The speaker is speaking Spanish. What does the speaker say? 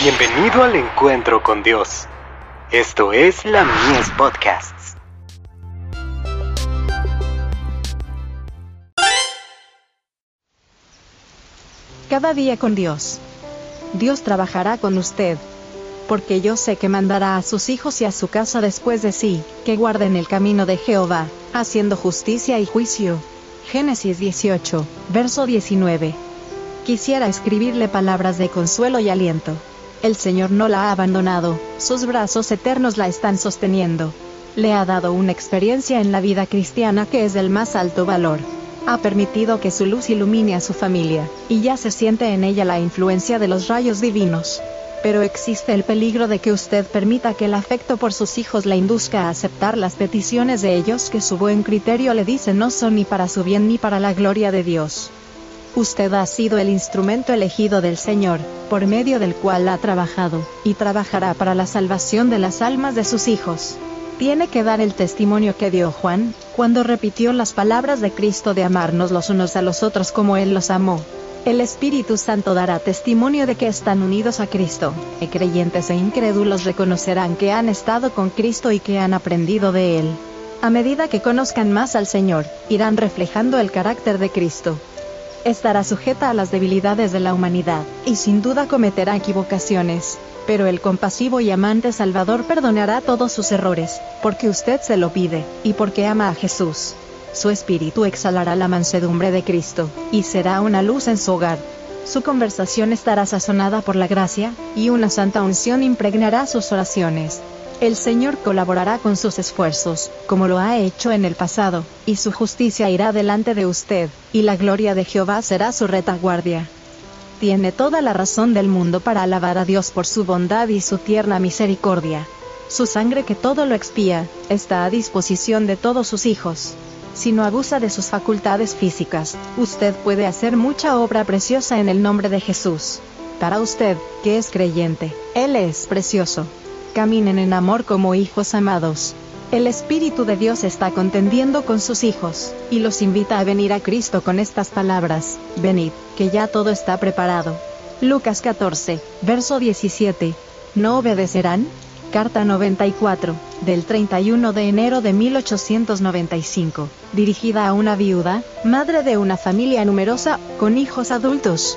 Bienvenido al encuentro con Dios. Esto es la Mies Podcasts. Cada día con Dios. Dios trabajará con usted. Porque yo sé que mandará a sus hijos y a su casa después de sí, que guarden el camino de Jehová, haciendo justicia y juicio. Génesis 18, verso 19. Quisiera escribirle palabras de consuelo y aliento. El Señor no la ha abandonado, sus brazos eternos la están sosteniendo. Le ha dado una experiencia en la vida cristiana que es del más alto valor. Ha permitido que su luz ilumine a su familia, y ya se siente en ella la influencia de los rayos divinos. Pero existe el peligro de que usted permita que el afecto por sus hijos la induzca a aceptar las peticiones de ellos que su buen criterio le dice no son ni para su bien ni para la gloria de Dios. Usted ha sido el instrumento elegido del Señor, por medio del cual ha trabajado, y trabajará para la salvación de las almas de sus hijos. Tiene que dar el testimonio que dio Juan, cuando repitió las palabras de Cristo de amarnos los unos a los otros como Él los amó. El Espíritu Santo dará testimonio de que están unidos a Cristo, y creyentes e incrédulos reconocerán que han estado con Cristo y que han aprendido de Él. A medida que conozcan más al Señor, irán reflejando el carácter de Cristo estará sujeta a las debilidades de la humanidad, y sin duda cometerá equivocaciones. Pero el compasivo y amante Salvador perdonará todos sus errores, porque usted se lo pide, y porque ama a Jesús. Su espíritu exhalará la mansedumbre de Cristo, y será una luz en su hogar. Su conversación estará sazonada por la gracia, y una santa unción impregnará sus oraciones. El Señor colaborará con sus esfuerzos, como lo ha hecho en el pasado, y su justicia irá delante de usted, y la gloria de Jehová será su retaguardia. Tiene toda la razón del mundo para alabar a Dios por su bondad y su tierna misericordia. Su sangre que todo lo expía, está a disposición de todos sus hijos. Si no abusa de sus facultades físicas, usted puede hacer mucha obra preciosa en el nombre de Jesús. Para usted, que es creyente, Él es precioso caminen en amor como hijos amados. El Espíritu de Dios está contendiendo con sus hijos, y los invita a venir a Cristo con estas palabras, venid, que ya todo está preparado. Lucas 14, verso 17. ¿No obedecerán? Carta 94, del 31 de enero de 1895, dirigida a una viuda, madre de una familia numerosa, con hijos adultos.